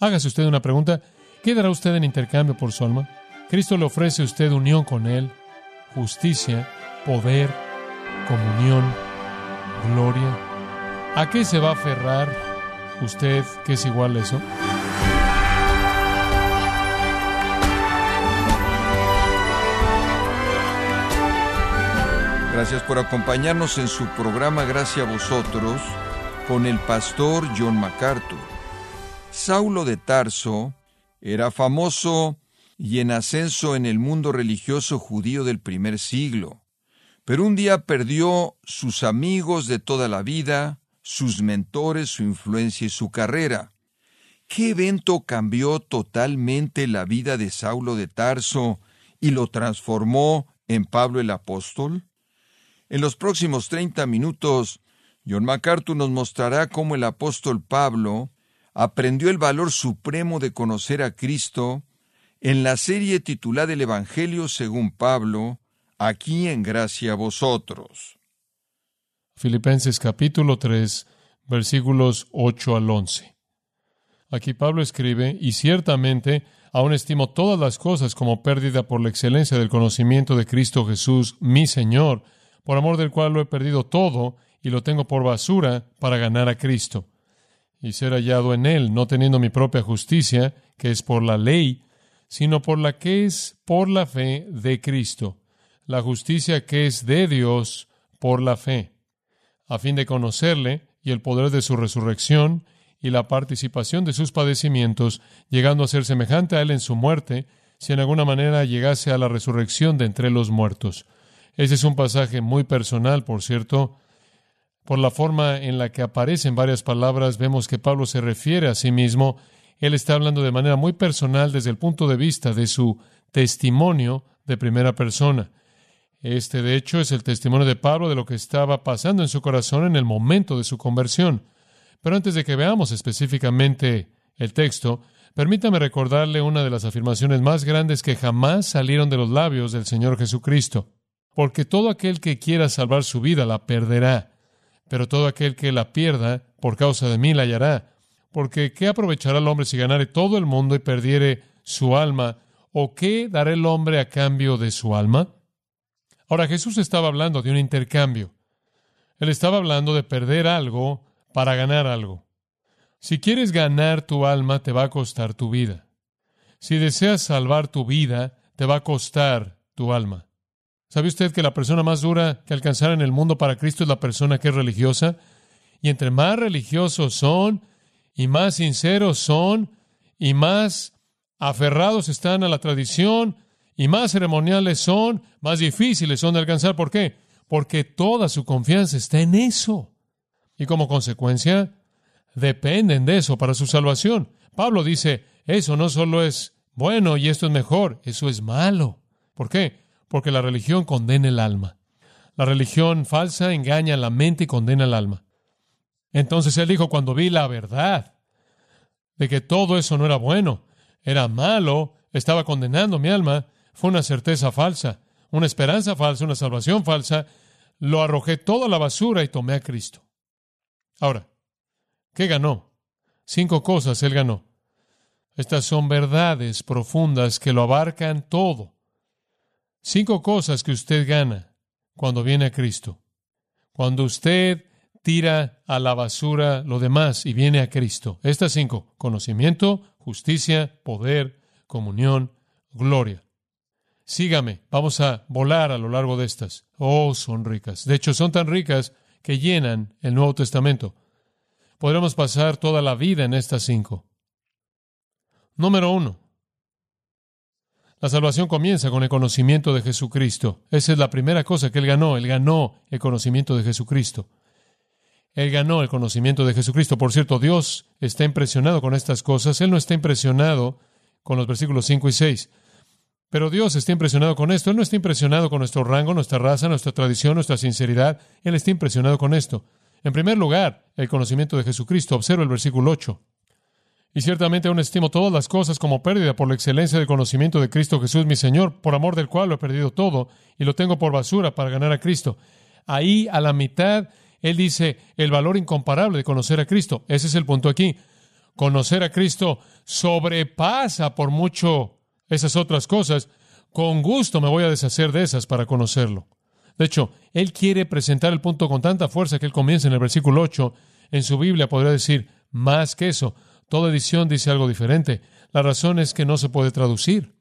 Hágase usted una pregunta. ¿Qué dará usted en intercambio por su alma? Cristo le ofrece a usted unión con Él, justicia, poder, comunión, gloria. ¿A qué se va a aferrar usted que es igual a eso? Gracias por acompañarnos en su programa Gracias a vosotros con el pastor John MacArthur. Saulo de Tarso era famoso y en ascenso en el mundo religioso judío del primer siglo, pero un día perdió sus amigos de toda la vida, sus mentores, su influencia y su carrera. ¿Qué evento cambió totalmente la vida de Saulo de Tarso y lo transformó en Pablo el apóstol? En los próximos 30 minutos, John MacArthur nos mostrará cómo el apóstol Pablo aprendió el valor supremo de conocer a Cristo en la serie titulada El Evangelio según Pablo, aquí en gracia a vosotros. Filipenses capítulo 3, versículos 8 al 11. Aquí Pablo escribe, y ciertamente aún estimo todas las cosas como pérdida por la excelencia del conocimiento de Cristo Jesús, mi Señor, por amor del cual lo he perdido todo y lo tengo por basura para ganar a Cristo y ser hallado en Él, no teniendo mi propia justicia, que es por la ley, sino por la que es por la fe de Cristo, la justicia que es de Dios por la fe, a fin de conocerle y el poder de su resurrección y la participación de sus padecimientos, llegando a ser semejante a Él en su muerte, si en alguna manera llegase a la resurrección de entre los muertos ese es un pasaje muy personal, por cierto. Por la forma en la que aparecen varias palabras, vemos que Pablo se refiere a sí mismo. Él está hablando de manera muy personal desde el punto de vista de su testimonio de primera persona. Este, de hecho, es el testimonio de Pablo de lo que estaba pasando en su corazón en el momento de su conversión. Pero antes de que veamos específicamente el texto, permítame recordarle una de las afirmaciones más grandes que jamás salieron de los labios del Señor Jesucristo porque todo aquel que quiera salvar su vida la perderá, pero todo aquel que la pierda por causa de mí la hallará. Porque ¿qué aprovechará el hombre si ganare todo el mundo y perdiere su alma? ¿O qué dará el hombre a cambio de su alma? Ahora Jesús estaba hablando de un intercambio. Él estaba hablando de perder algo para ganar algo. Si quieres ganar tu alma, te va a costar tu vida. Si deseas salvar tu vida, te va a costar tu alma. ¿Sabe usted que la persona más dura que alcanzar en el mundo para Cristo es la persona que es religiosa? Y entre más religiosos son, y más sinceros son, y más aferrados están a la tradición, y más ceremoniales son, más difíciles son de alcanzar. ¿Por qué? Porque toda su confianza está en eso. Y como consecuencia, dependen de eso para su salvación. Pablo dice, eso no solo es bueno y esto es mejor, eso es malo. ¿Por qué? Porque la religión condena el alma. La religión falsa engaña la mente y condena el alma. Entonces él dijo, cuando vi la verdad de que todo eso no era bueno, era malo, estaba condenando mi alma, fue una certeza falsa, una esperanza falsa, una salvación falsa, lo arrojé toda la basura y tomé a Cristo. Ahora, ¿qué ganó? Cinco cosas él ganó. Estas son verdades profundas que lo abarcan todo. Cinco cosas que usted gana cuando viene a Cristo. Cuando usted tira a la basura lo demás y viene a Cristo. Estas cinco, conocimiento, justicia, poder, comunión, gloria. Sígame, vamos a volar a lo largo de estas. Oh, son ricas. De hecho, son tan ricas que llenan el Nuevo Testamento. Podremos pasar toda la vida en estas cinco. Número uno, la salvación comienza con el conocimiento de Jesucristo. Esa es la primera cosa que él ganó. Él ganó el conocimiento de Jesucristo. Él ganó el conocimiento de Jesucristo. Por cierto, Dios está impresionado con estas cosas. Él no está impresionado con los versículos 5 y 6. Pero Dios está impresionado con esto. Él no está impresionado con nuestro rango, nuestra raza, nuestra tradición, nuestra sinceridad. Él está impresionado con esto. En primer lugar, el conocimiento de Jesucristo. Observa el versículo 8. Y ciertamente aún estimo todas las cosas como pérdida por la excelencia del conocimiento de Cristo Jesús mi Señor, por amor del cual lo he perdido todo y lo tengo por basura para ganar a Cristo. Ahí a la mitad, él dice el valor incomparable de conocer a Cristo. Ese es el punto aquí. conocer a Cristo sobrepasa por mucho esas otras cosas, con gusto me voy a deshacer de esas para conocerlo. De hecho, él quiere presentar el punto con tanta fuerza que él comienza en el versículo 8. En su Biblia podría decir más que eso. Toda edición dice algo diferente. La razón es que no se puede traducir.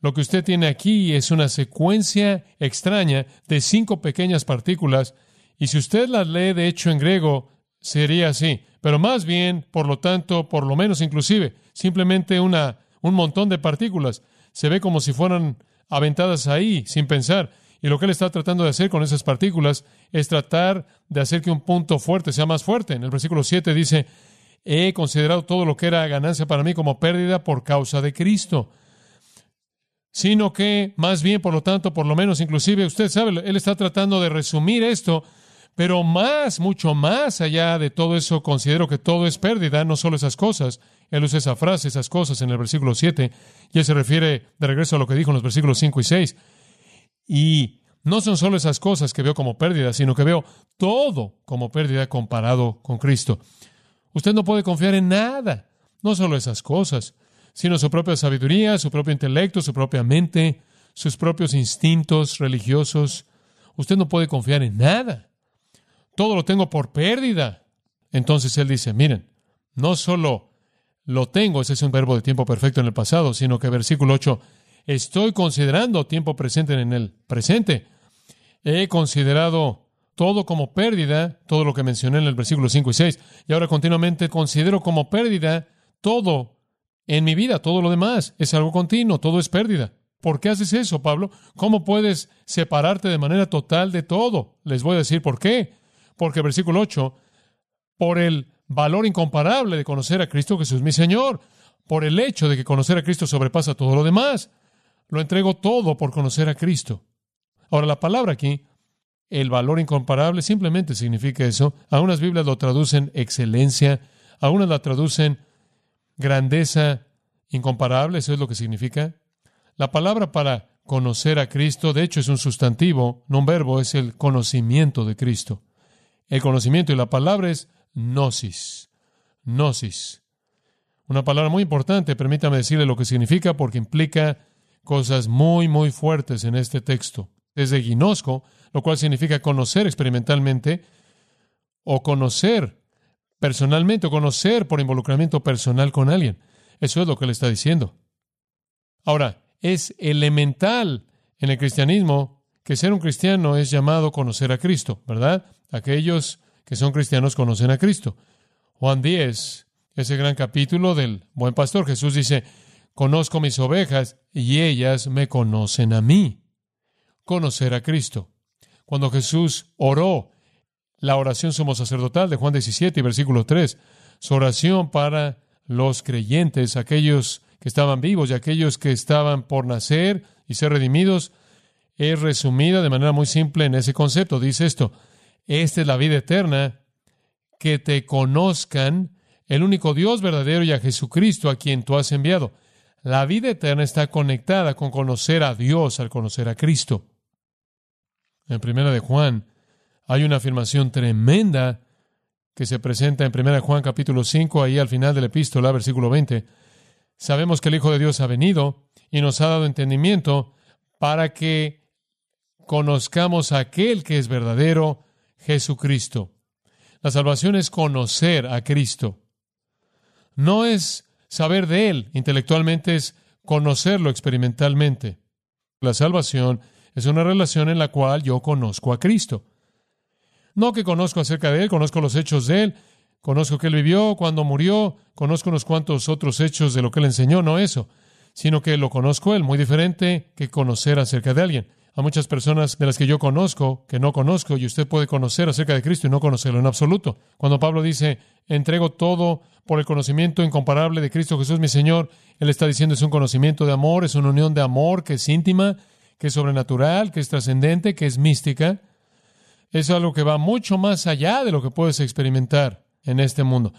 Lo que usted tiene aquí es una secuencia extraña de cinco pequeñas partículas, y si usted las lee de hecho en griego, sería así. Pero más bien, por lo tanto, por lo menos inclusive, simplemente una, un montón de partículas. Se ve como si fueran aventadas ahí, sin pensar. Y lo que él está tratando de hacer con esas partículas es tratar de hacer que un punto fuerte sea más fuerte. En el versículo 7 dice, he considerado todo lo que era ganancia para mí como pérdida por causa de Cristo. Sino que, más bien, por lo tanto, por lo menos, inclusive, usted sabe, él está tratando de resumir esto, pero más, mucho más allá de todo eso, considero que todo es pérdida, no solo esas cosas. Él usa esa frase, esas cosas en el versículo 7, y él se refiere de regreso a lo que dijo en los versículos 5 y 6. Y no son solo esas cosas que veo como pérdida, sino que veo todo como pérdida comparado con Cristo. Usted no puede confiar en nada, no solo esas cosas, sino su propia sabiduría, su propio intelecto, su propia mente, sus propios instintos religiosos. Usted no puede confiar en nada. Todo lo tengo por pérdida. Entonces él dice, miren, no solo lo tengo, ese es un verbo de tiempo perfecto en el pasado, sino que versículo 8, estoy considerando tiempo presente en el presente. He considerado todo como pérdida, todo lo que mencioné en el versículo 5 y 6, y ahora continuamente considero como pérdida todo en mi vida, todo lo demás. Es algo continuo, todo es pérdida. ¿Por qué haces eso, Pablo? ¿Cómo puedes separarte de manera total de todo? Les voy a decir por qué. Porque versículo 8, por el valor incomparable de conocer a Cristo Jesús mi Señor, por el hecho de que conocer a Cristo sobrepasa todo lo demás. Lo entrego todo por conocer a Cristo. Ahora, la palabra aquí, el valor incomparable, simplemente significa eso. Algunas Biblias lo traducen excelencia, algunas la traducen grandeza incomparable, eso es lo que significa. La palabra para conocer a Cristo, de hecho, es un sustantivo, no un verbo, es el conocimiento de Cristo. El conocimiento y la palabra es gnosis. Gnosis. Una palabra muy importante, permítame decirle lo que significa porque implica cosas muy, muy fuertes en este texto. Desde ginosco, lo cual significa conocer experimentalmente o conocer personalmente o conocer por involucramiento personal con alguien. Eso es lo que le está diciendo. Ahora, es elemental en el cristianismo que ser un cristiano es llamado conocer a Cristo, ¿verdad? Aquellos que son cristianos conocen a Cristo. Juan 10, ese gran capítulo del buen pastor, Jesús dice, Conozco mis ovejas y ellas me conocen a mí. Conocer a Cristo. Cuando Jesús oró la oración sumo sacerdotal de Juan 17 y versículo 3, su oración para los creyentes, aquellos que estaban vivos y aquellos que estaban por nacer y ser redimidos, es resumida de manera muy simple en ese concepto. Dice esto, esta es la vida eterna, que te conozcan el único Dios verdadero y a Jesucristo a quien tú has enviado. La vida eterna está conectada con conocer a Dios al conocer a Cristo. En primera de Juan hay una afirmación tremenda que se presenta en primera de Juan capítulo 5, ahí al final de la epístola, versículo 20. Sabemos que el Hijo de Dios ha venido y nos ha dado entendimiento para que conozcamos a aquel que es verdadero, Jesucristo. La salvación es conocer a Cristo. No es Saber de Él intelectualmente es conocerlo experimentalmente. La salvación es una relación en la cual yo conozco a Cristo. No que conozco acerca de Él, conozco los hechos de Él, conozco que Él vivió, cuando murió, conozco unos cuantos otros hechos de lo que Él enseñó, no eso, sino que lo conozco Él, muy diferente que conocer acerca de alguien. Hay muchas personas de las que yo conozco, que no conozco, y usted puede conocer acerca de Cristo y no conocerlo en absoluto. Cuando Pablo dice, entrego todo por el conocimiento incomparable de Cristo Jesús, mi Señor. Él está diciendo es un conocimiento de amor, es una unión de amor que es íntima, que es sobrenatural, que es trascendente, que es mística. Es algo que va mucho más allá de lo que puedes experimentar en este mundo.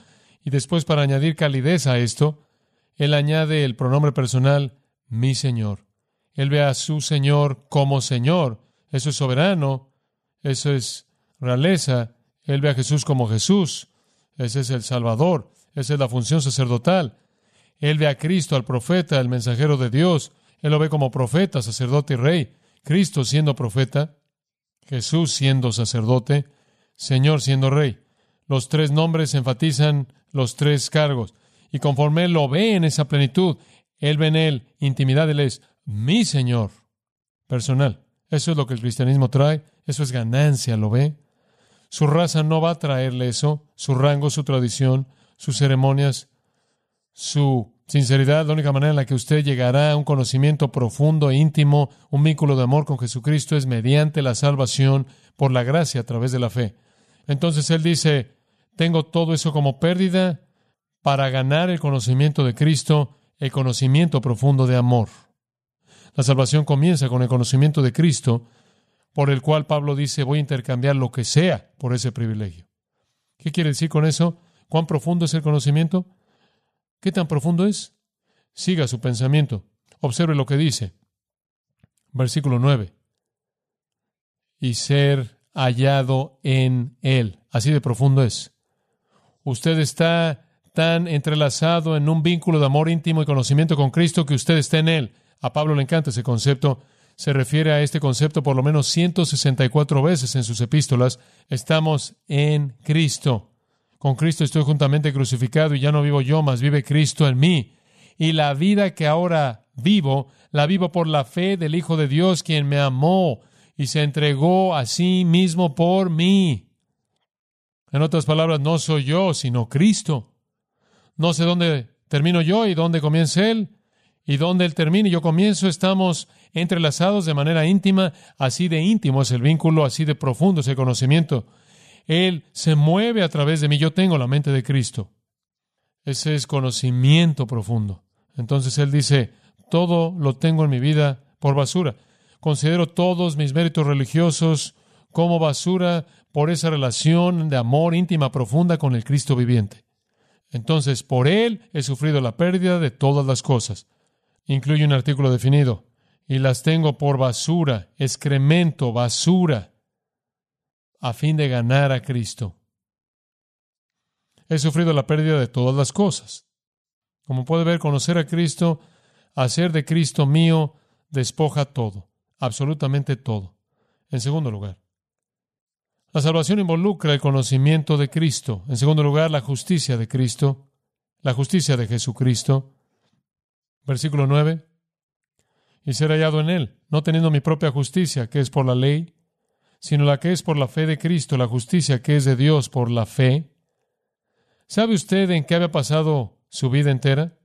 Y después, para añadir calidez a esto, él añade el pronombre personal, mi Señor. Él ve a su Señor como Señor. Eso es soberano, eso es realeza. Él ve a Jesús como Jesús. Ese es el Salvador. Esa es la función sacerdotal. Él ve a Cristo, al profeta, el mensajero de Dios. Él lo ve como profeta, sacerdote y rey. Cristo siendo profeta, Jesús siendo sacerdote, Señor siendo rey. Los tres nombres enfatizan los tres cargos. Y conforme Él lo ve en esa plenitud, Él ve en Él intimidad, Él es mi Señor personal. Eso es lo que el cristianismo trae, eso es ganancia, ¿lo ve? Su raza no va a traerle eso, su rango, su tradición, sus ceremonias, su sinceridad, la única manera en la que usted llegará a un conocimiento profundo e íntimo, un vínculo de amor con Jesucristo es mediante la salvación por la gracia a través de la fe. Entonces él dice, tengo todo eso como pérdida para ganar el conocimiento de Cristo, el conocimiento profundo de amor. La salvación comienza con el conocimiento de Cristo, por el cual Pablo dice, voy a intercambiar lo que sea por ese privilegio. ¿Qué quiere decir con eso? ¿Cuán profundo es el conocimiento? ¿Qué tan profundo es? Siga su pensamiento. Observe lo que dice. Versículo 9. Y ser hallado en Él. Así de profundo es. Usted está tan entrelazado en un vínculo de amor íntimo y conocimiento con Cristo que usted está en Él. A Pablo le encanta ese concepto. Se refiere a este concepto por lo menos 164 veces en sus epístolas. Estamos en Cristo. Con Cristo estoy juntamente crucificado y ya no vivo yo, mas vive Cristo en mí. Y la vida que ahora vivo, la vivo por la fe del Hijo de Dios, quien me amó y se entregó a sí mismo por mí. En otras palabras, no soy yo, sino Cristo. No sé dónde termino yo y dónde comienza Él y dónde Él termina y yo comienzo. Estamos entrelazados de manera íntima. Así de íntimo es el vínculo, así de profundo es el conocimiento. Él se mueve a través de mí. Yo tengo la mente de Cristo. Ese es conocimiento profundo. Entonces Él dice, todo lo tengo en mi vida por basura. Considero todos mis méritos religiosos como basura por esa relación de amor íntima profunda con el Cristo viviente. Entonces, por Él he sufrido la pérdida de todas las cosas. Incluye un artículo definido. Y las tengo por basura, excremento, basura a fin de ganar a Cristo. He sufrido la pérdida de todas las cosas. Como puede ver, conocer a Cristo, hacer de Cristo mío, despoja todo, absolutamente todo. En segundo lugar, la salvación involucra el conocimiento de Cristo. En segundo lugar, la justicia de Cristo, la justicia de Jesucristo. Versículo 9. Y ser hallado en Él, no teniendo mi propia justicia, que es por la ley, sino la que es por la fe de Cristo, la justicia que es de Dios por la fe. ¿Sabe usted en qué había pasado su vida entera?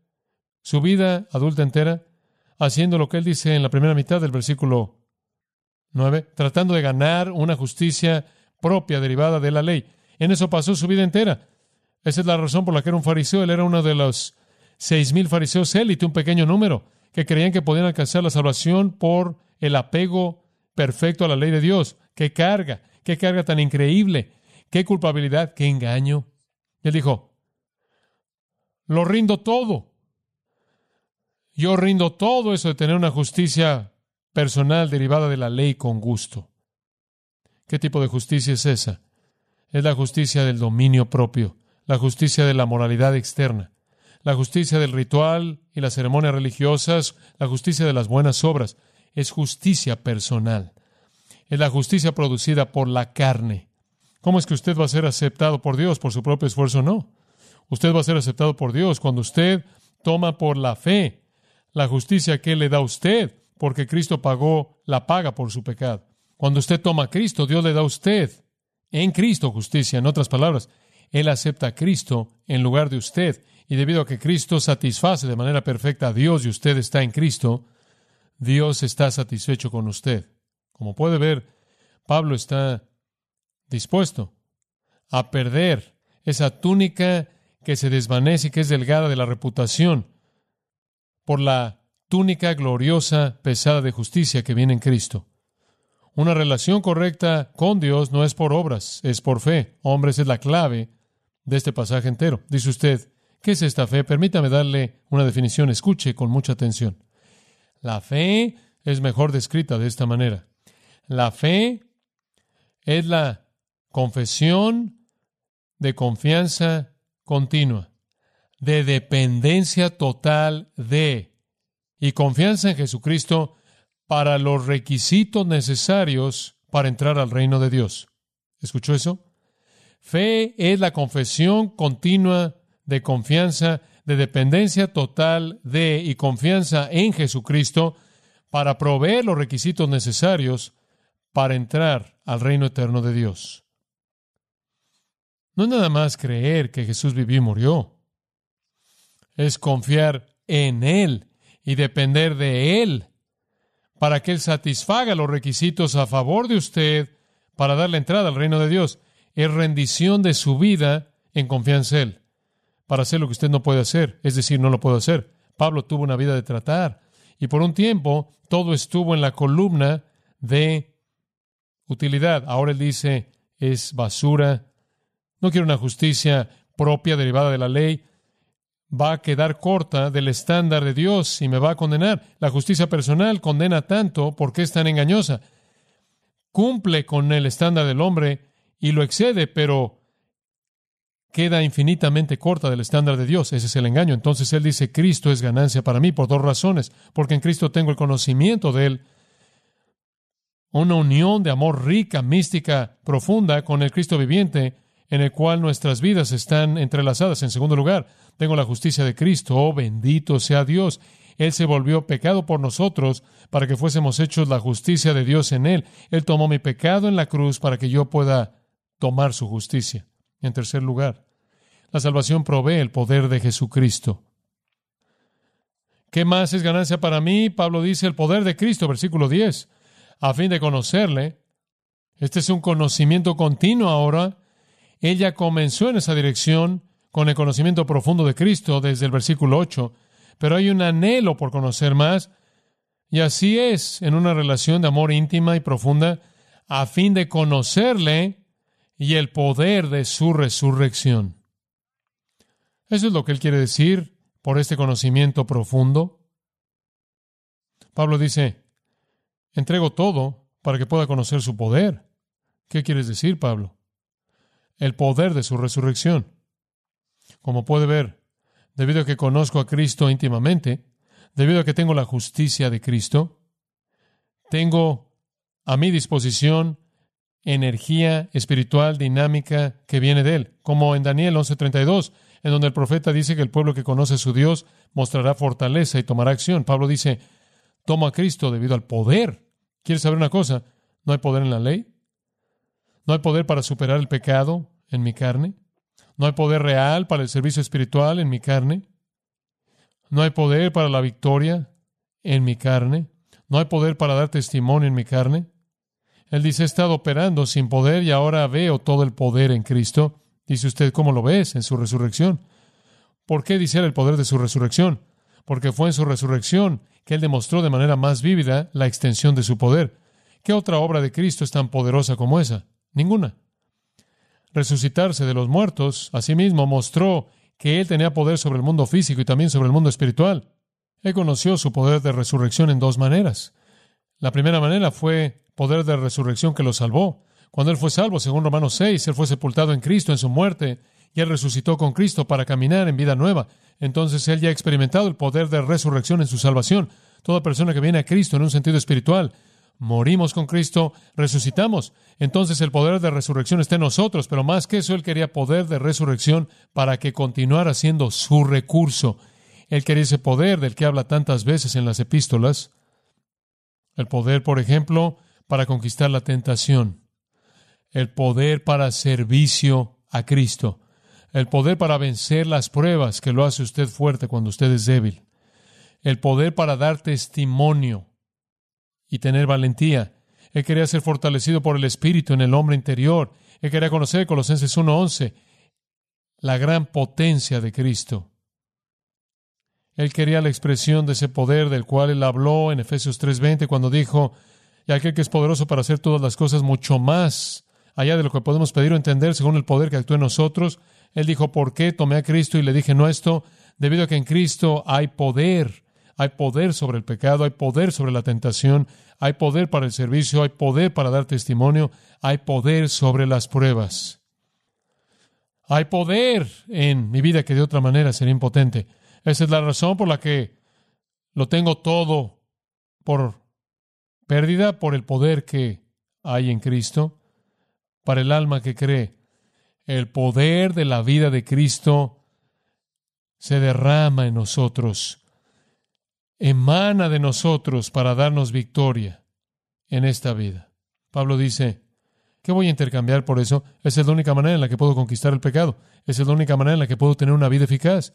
Su vida adulta entera, haciendo lo que él dice en la primera mitad del versículo 9, tratando de ganar una justicia propia derivada de la ley. En eso pasó su vida entera. Esa es la razón por la que era un fariseo. Él era uno de los seis mil fariseos élite, un pequeño número, que creían que podían alcanzar la salvación por el apego perfecto a la ley de Dios. ¡Qué carga! ¡Qué carga tan increíble! ¡Qué culpabilidad! ¡Qué engaño! él dijo, lo rindo todo. Yo rindo todo eso de tener una justicia personal derivada de la ley con gusto. ¿Qué tipo de justicia es esa? Es la justicia del dominio propio, la justicia de la moralidad externa, la justicia del ritual y las ceremonias religiosas, la justicia de las buenas obras. Es justicia personal es la justicia producida por la carne. ¿Cómo es que usted va a ser aceptado por Dios por su propio esfuerzo? No. Usted va a ser aceptado por Dios cuando usted toma por la fe la justicia que le da a usted, porque Cristo pagó la paga por su pecado. Cuando usted toma a Cristo, Dios le da a usted en Cristo justicia. En otras palabras, Él acepta a Cristo en lugar de usted. Y debido a que Cristo satisface de manera perfecta a Dios y usted está en Cristo, Dios está satisfecho con usted. Como puede ver, Pablo está dispuesto a perder esa túnica que se desvanece y que es delgada de la reputación por la túnica gloriosa, pesada de justicia que viene en Cristo. Una relación correcta con Dios no es por obras, es por fe. Hombres, es la clave de este pasaje entero. Dice usted, ¿qué es esta fe? Permítame darle una definición. Escuche con mucha atención. La fe es mejor descrita de esta manera. La fe es la confesión de confianza continua. de dependencia total de y confianza en Jesucristo para los requisitos necesarios para entrar al reino de Dios. ¿Escuchó eso? Fe es la confesión continua de confianza, de dependencia total de y confianza en Jesucristo para proveer los requisitos necesarios para entrar al reino eterno de Dios. No es nada más creer que Jesús vivió y murió. Es confiar en Él y depender de Él para que Él satisfaga los requisitos a favor de usted para darle entrada al reino de Dios. Es rendición de su vida en confianza en Él para hacer lo que usted no puede hacer, es decir, no lo puedo hacer. Pablo tuvo una vida de tratar y por un tiempo todo estuvo en la columna de utilidad. Ahora él dice, es basura, no quiero una justicia propia derivada de la ley, va a quedar corta del estándar de Dios y me va a condenar. La justicia personal condena tanto porque es tan engañosa. Cumple con el estándar del hombre y lo excede, pero queda infinitamente corta del estándar de Dios. Ese es el engaño. Entonces Él dice, Cristo es ganancia para mí por dos razones. Porque en Cristo tengo el conocimiento de Él, una unión de amor rica, mística, profunda con el Cristo viviente, en el cual nuestras vidas están entrelazadas. En segundo lugar, tengo la justicia de Cristo. Oh, bendito sea Dios. Él se volvió pecado por nosotros para que fuésemos hechos la justicia de Dios en Él. Él tomó mi pecado en la cruz para que yo pueda tomar su justicia. En tercer lugar, la salvación provee el poder de Jesucristo. ¿Qué más es ganancia para mí? Pablo dice el poder de Cristo, versículo 10, a fin de conocerle. Este es un conocimiento continuo ahora. Ella comenzó en esa dirección con el conocimiento profundo de Cristo desde el versículo 8, pero hay un anhelo por conocer más, y así es en una relación de amor íntima y profunda, a fin de conocerle y el poder de su resurrección. Eso es lo que él quiere decir por este conocimiento profundo. Pablo dice, entrego todo para que pueda conocer su poder. ¿Qué quieres decir, Pablo? El poder de su resurrección. Como puede ver, debido a que conozco a Cristo íntimamente, debido a que tengo la justicia de Cristo, tengo a mi disposición energía espiritual dinámica que viene de él, como en Daniel 11:32, en donde el profeta dice que el pueblo que conoce a su Dios mostrará fortaleza y tomará acción. Pablo dice, tomo a Cristo debido al poder. ¿Quieres saber una cosa? ¿No hay poder en la ley? ¿No hay poder para superar el pecado en mi carne? ¿No hay poder real para el servicio espiritual en mi carne? ¿No hay poder para la victoria en mi carne? ¿No hay poder para dar testimonio en mi carne? Él dice, he estado operando sin poder y ahora veo todo el poder en Cristo. Dice usted, ¿cómo lo ves en su resurrección? ¿Por qué dice el poder de su resurrección? Porque fue en su resurrección que él demostró de manera más vívida la extensión de su poder. ¿Qué otra obra de Cristo es tan poderosa como esa? Ninguna. Resucitarse de los muertos, asimismo, mostró que él tenía poder sobre el mundo físico y también sobre el mundo espiritual. Él conoció su poder de resurrección en dos maneras. La primera manera fue poder de resurrección que lo salvó. Cuando Él fue salvo, según Romanos 6, Él fue sepultado en Cristo en su muerte y Él resucitó con Cristo para caminar en vida nueva. Entonces Él ya ha experimentado el poder de resurrección en su salvación. Toda persona que viene a Cristo en un sentido espiritual, morimos con Cristo, resucitamos. Entonces el poder de resurrección está en nosotros, pero más que eso, Él quería poder de resurrección para que continuara siendo su recurso. Él quería ese poder del que habla tantas veces en las epístolas. El poder, por ejemplo, para conquistar la tentación, el poder para servicio a Cristo, el poder para vencer las pruebas que lo hace usted fuerte cuando usted es débil, el poder para dar testimonio y tener valentía. Él quería ser fortalecido por el Espíritu en el hombre interior. Él quería conocer, Colosenses 1.11, la gran potencia de Cristo. Él quería la expresión de ese poder del cual él habló en Efesios 3:20 cuando dijo, y aquel que es poderoso para hacer todas las cosas mucho más allá de lo que podemos pedir o entender según el poder que actúa en nosotros. Él dijo, ¿por qué tomé a Cristo y le dije no esto? Debido a que en Cristo hay poder, hay poder sobre el pecado, hay poder sobre la tentación, hay poder para el servicio, hay poder para dar testimonio, hay poder sobre las pruebas. Hay poder en mi vida que de otra manera sería impotente. Esa es la razón por la que lo tengo todo por pérdida, por el poder que hay en Cristo, para el alma que cree. El poder de la vida de Cristo se derrama en nosotros, emana de nosotros para darnos victoria en esta vida. Pablo dice, ¿qué voy a intercambiar por eso? Esa es la única manera en la que puedo conquistar el pecado. Esa es la única manera en la que puedo tener una vida eficaz.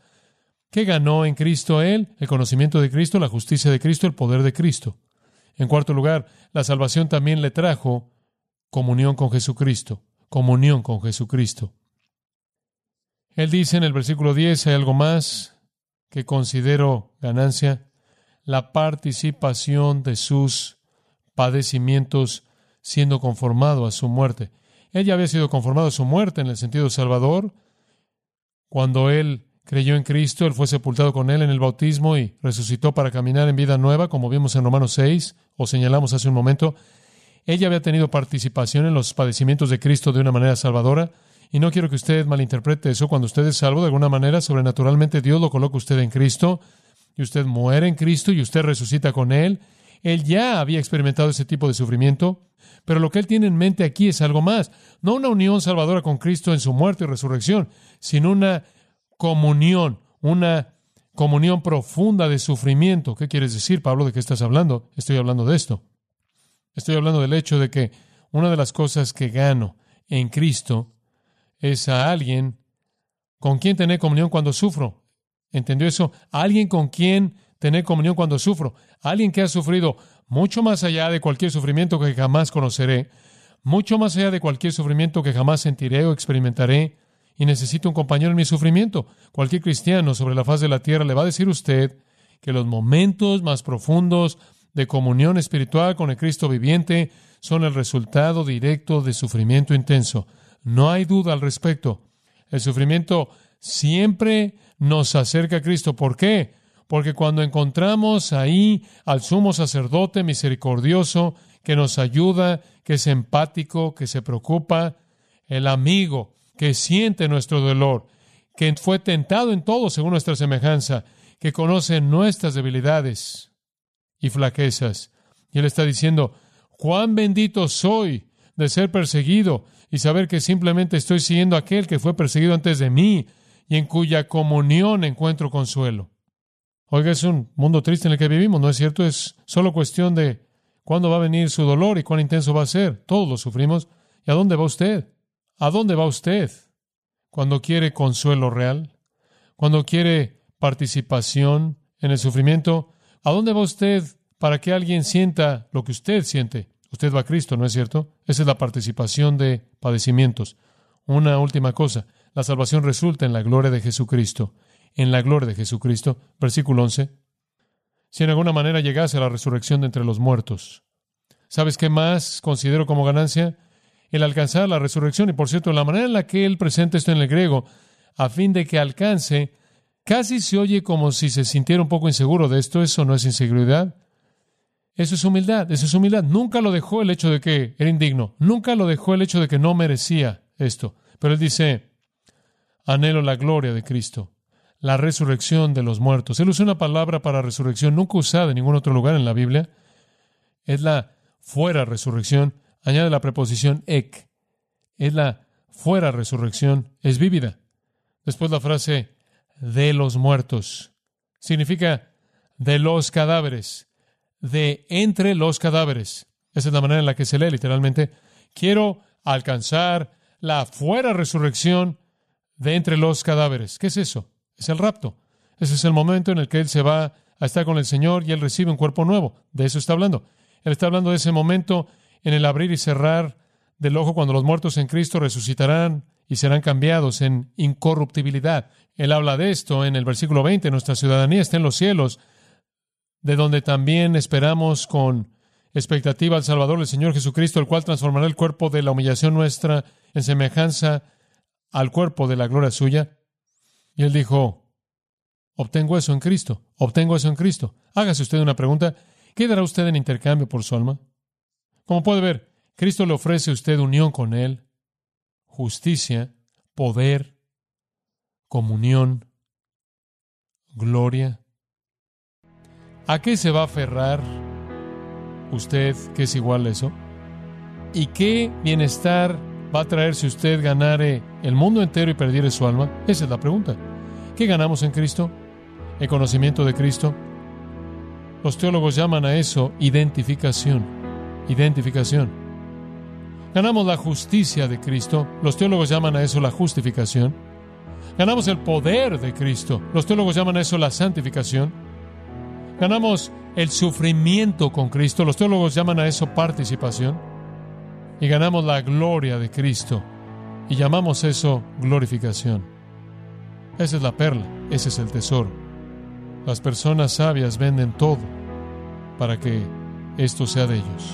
¿Qué ganó en Cristo él? El conocimiento de Cristo, la justicia de Cristo, el poder de Cristo. En cuarto lugar, la salvación también le trajo comunión con Jesucristo, comunión con Jesucristo. Él dice en el versículo 10, hay algo más que considero ganancia, la participación de sus padecimientos siendo conformado a su muerte. Él ya había sido conformado a su muerte en el sentido salvador. Cuando él creyó en Cristo, él fue sepultado con él en el bautismo y resucitó para caminar en vida nueva, como vimos en Romanos 6 o señalamos hace un momento. Ella había tenido participación en los padecimientos de Cristo de una manera salvadora. Y no quiero que usted malinterprete eso. Cuando usted es salvo, de alguna manera, sobrenaturalmente, Dios lo coloca usted en Cristo y usted muere en Cristo y usted resucita con Él. Él ya había experimentado ese tipo de sufrimiento, pero lo que Él tiene en mente aquí es algo más. No una unión salvadora con Cristo en su muerte y resurrección, sino una comunión, una comunión profunda de sufrimiento. ¿Qué quieres decir, Pablo? ¿De qué estás hablando? Estoy hablando de esto. Estoy hablando del hecho de que una de las cosas que gano en Cristo es a alguien con quien tener comunión cuando sufro. ¿Entendió eso? alguien con quien tener comunión cuando sufro. alguien que ha sufrido mucho más allá de cualquier sufrimiento que jamás conoceré, mucho más allá de cualquier sufrimiento que jamás sentiré o experimentaré, y necesito un compañero en mi sufrimiento. Cualquier cristiano sobre la faz de la tierra le va a decir usted que los momentos más profundos de comunión espiritual con el Cristo viviente son el resultado directo de sufrimiento intenso. No hay duda al respecto. El sufrimiento siempre nos acerca a Cristo. ¿Por qué? Porque cuando encontramos ahí al sumo sacerdote misericordioso que nos ayuda, que es empático, que se preocupa, el amigo que siente nuestro dolor, que fue tentado en todo según nuestra semejanza, que conoce nuestras debilidades y flaquezas. Y él está diciendo, cuán bendito soy de ser perseguido y saber que simplemente estoy siguiendo a aquel que fue perseguido antes de mí y en cuya comunión encuentro consuelo. Oiga, es un mundo triste en el que vivimos, ¿no es cierto? Es solo cuestión de cuándo va a venir su dolor y cuán intenso va a ser. Todos lo sufrimos. ¿Y a dónde va usted? ¿A dónde va usted? Cuando quiere consuelo real, cuando quiere participación en el sufrimiento, ¿a dónde va usted para que alguien sienta lo que usted siente? Usted va a Cristo, ¿no es cierto? Esa es la participación de padecimientos. Una última cosa, la salvación resulta en la gloria de Jesucristo. En la gloria de Jesucristo. Versículo 11. Si en alguna manera llegase a la resurrección de entre los muertos. ¿Sabes qué más considero como ganancia? El alcanzar la resurrección. Y por cierto, la manera en la que él presenta esto en el griego, a fin de que alcance, casi se oye como si se sintiera un poco inseguro de esto. Eso no es inseguridad. Eso es humildad, eso es humildad. Nunca lo dejó el hecho de que era indigno, nunca lo dejó el hecho de que no merecía esto. Pero él dice, anhelo la gloria de Cristo, la resurrección de los muertos. Él usa una palabra para resurrección nunca usada en ningún otro lugar en la Biblia. Es la fuera resurrección. Añade la preposición ek. Es la fuera resurrección. Es vívida. Después la frase de los muertos. Significa de los cadáveres de entre los cadáveres. Esa es la manera en la que se lee literalmente. Quiero alcanzar la fuera resurrección de entre los cadáveres. ¿Qué es eso? Es el rapto. Ese es el momento en el que Él se va a estar con el Señor y Él recibe un cuerpo nuevo. De eso está hablando. Él está hablando de ese momento en el abrir y cerrar del ojo cuando los muertos en Cristo resucitarán y serán cambiados en incorruptibilidad. Él habla de esto en el versículo 20. Nuestra ciudadanía está en los cielos de donde también esperamos con expectativa al Salvador, el Señor Jesucristo, el cual transformará el cuerpo de la humillación nuestra en semejanza al cuerpo de la gloria suya. Y él dijo, obtengo eso en Cristo, obtengo eso en Cristo. Hágase usted una pregunta, ¿qué dará usted en intercambio por su alma? Como puede ver, Cristo le ofrece a usted unión con Él, justicia, poder, comunión, gloria. ¿A qué se va a aferrar usted que es igual a eso? ¿Y qué bienestar va a traer si usted ganare el mundo entero y perdiere su alma? Esa es la pregunta. ¿Qué ganamos en Cristo? ¿El conocimiento de Cristo? Los teólogos llaman a eso identificación. Identificación. Ganamos la justicia de Cristo. Los teólogos llaman a eso la justificación. Ganamos el poder de Cristo. Los teólogos llaman a eso la santificación. Ganamos el sufrimiento con Cristo. Los teólogos llaman a eso participación. Y ganamos la gloria de Cristo. Y llamamos eso glorificación. Esa es la perla. Ese es el tesoro. Las personas sabias venden todo para que esto sea de ellos.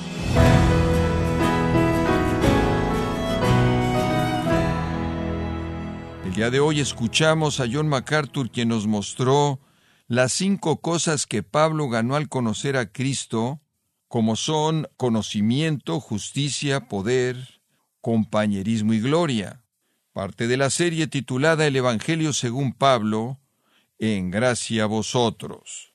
El día de hoy escuchamos a John MacArthur quien nos mostró las cinco cosas que Pablo ganó al conocer a Cristo, como son conocimiento, justicia, poder, compañerismo y gloria. Parte de la serie titulada El Evangelio según Pablo, en gracia a vosotros.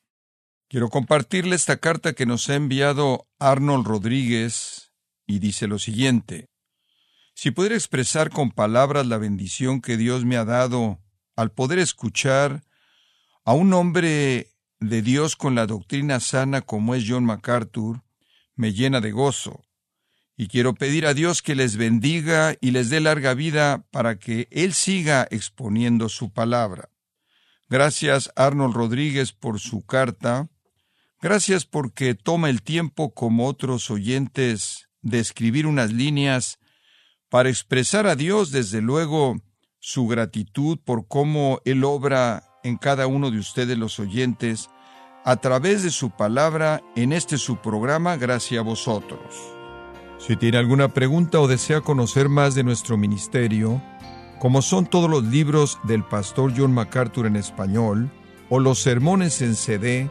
Quiero compartirle esta carta que nos ha enviado Arnold Rodríguez y dice lo siguiente. Si pudiera expresar con palabras la bendición que Dios me ha dado al poder escuchar a un hombre de Dios con la doctrina sana como es John MacArthur, me llena de gozo. Y quiero pedir a Dios que les bendiga y les dé larga vida para que Él siga exponiendo su palabra. Gracias Arnold Rodríguez por su carta. Gracias porque toma el tiempo como otros oyentes de escribir unas líneas para expresar a Dios desde luego su gratitud por cómo Él obra en cada uno de ustedes los oyentes a través de su palabra en este su programa Gracias a vosotros. Si tiene alguna pregunta o desea conocer más de nuestro ministerio, como son todos los libros del pastor John MacArthur en español, o los sermones en CD